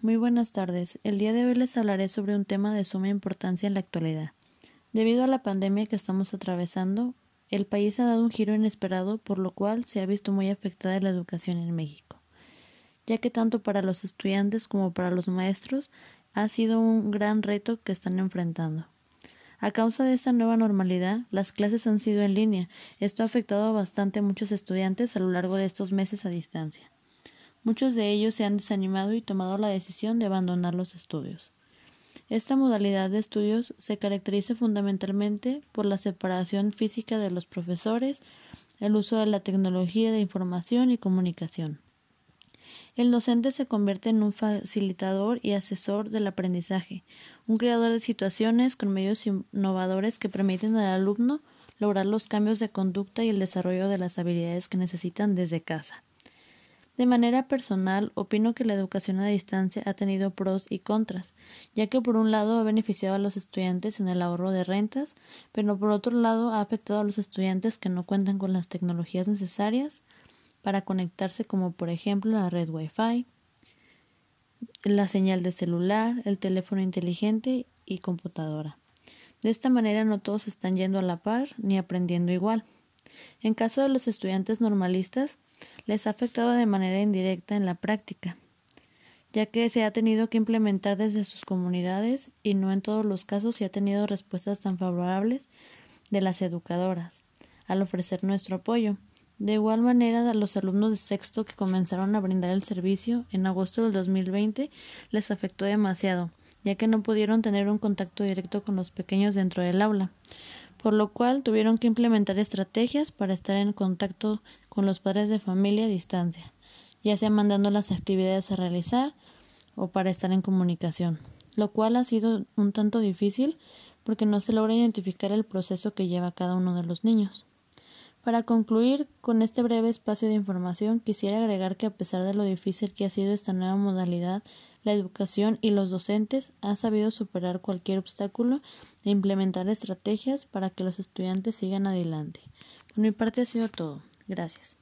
Muy buenas tardes. El día de hoy les hablaré sobre un tema de suma importancia en la actualidad. Debido a la pandemia que estamos atravesando, el país ha dado un giro inesperado, por lo cual se ha visto muy afectada la educación en México, ya que tanto para los estudiantes como para los maestros ha sido un gran reto que están enfrentando. A causa de esta nueva normalidad, las clases han sido en línea. Esto ha afectado bastante a muchos estudiantes a lo largo de estos meses a distancia. Muchos de ellos se han desanimado y tomado la decisión de abandonar los estudios. Esta modalidad de estudios se caracteriza fundamentalmente por la separación física de los profesores, el uso de la tecnología de información y comunicación. El docente se convierte en un facilitador y asesor del aprendizaje, un creador de situaciones con medios innovadores que permiten al alumno lograr los cambios de conducta y el desarrollo de las habilidades que necesitan desde casa. De manera personal, opino que la educación a distancia ha tenido pros y contras, ya que por un lado ha beneficiado a los estudiantes en el ahorro de rentas, pero por otro lado ha afectado a los estudiantes que no cuentan con las tecnologías necesarias para conectarse como por ejemplo la red Wi-Fi, la señal de celular, el teléfono inteligente y computadora. De esta manera no todos están yendo a la par ni aprendiendo igual. En caso de los estudiantes normalistas, les ha afectado de manera indirecta en la práctica, ya que se ha tenido que implementar desde sus comunidades y no en todos los casos se ha tenido respuestas tan favorables de las educadoras al ofrecer nuestro apoyo. De igual manera, a los alumnos de sexto que comenzaron a brindar el servicio en agosto del 2020 les afectó demasiado, ya que no pudieron tener un contacto directo con los pequeños dentro del aula por lo cual tuvieron que implementar estrategias para estar en contacto con los padres de familia a distancia, ya sea mandando las actividades a realizar o para estar en comunicación, lo cual ha sido un tanto difícil porque no se logra identificar el proceso que lleva cada uno de los niños. Para concluir con este breve espacio de información, quisiera agregar que a pesar de lo difícil que ha sido esta nueva modalidad, la educación y los docentes han sabido superar cualquier obstáculo e implementar estrategias para que los estudiantes sigan adelante. Por mi parte ha sido todo. Gracias.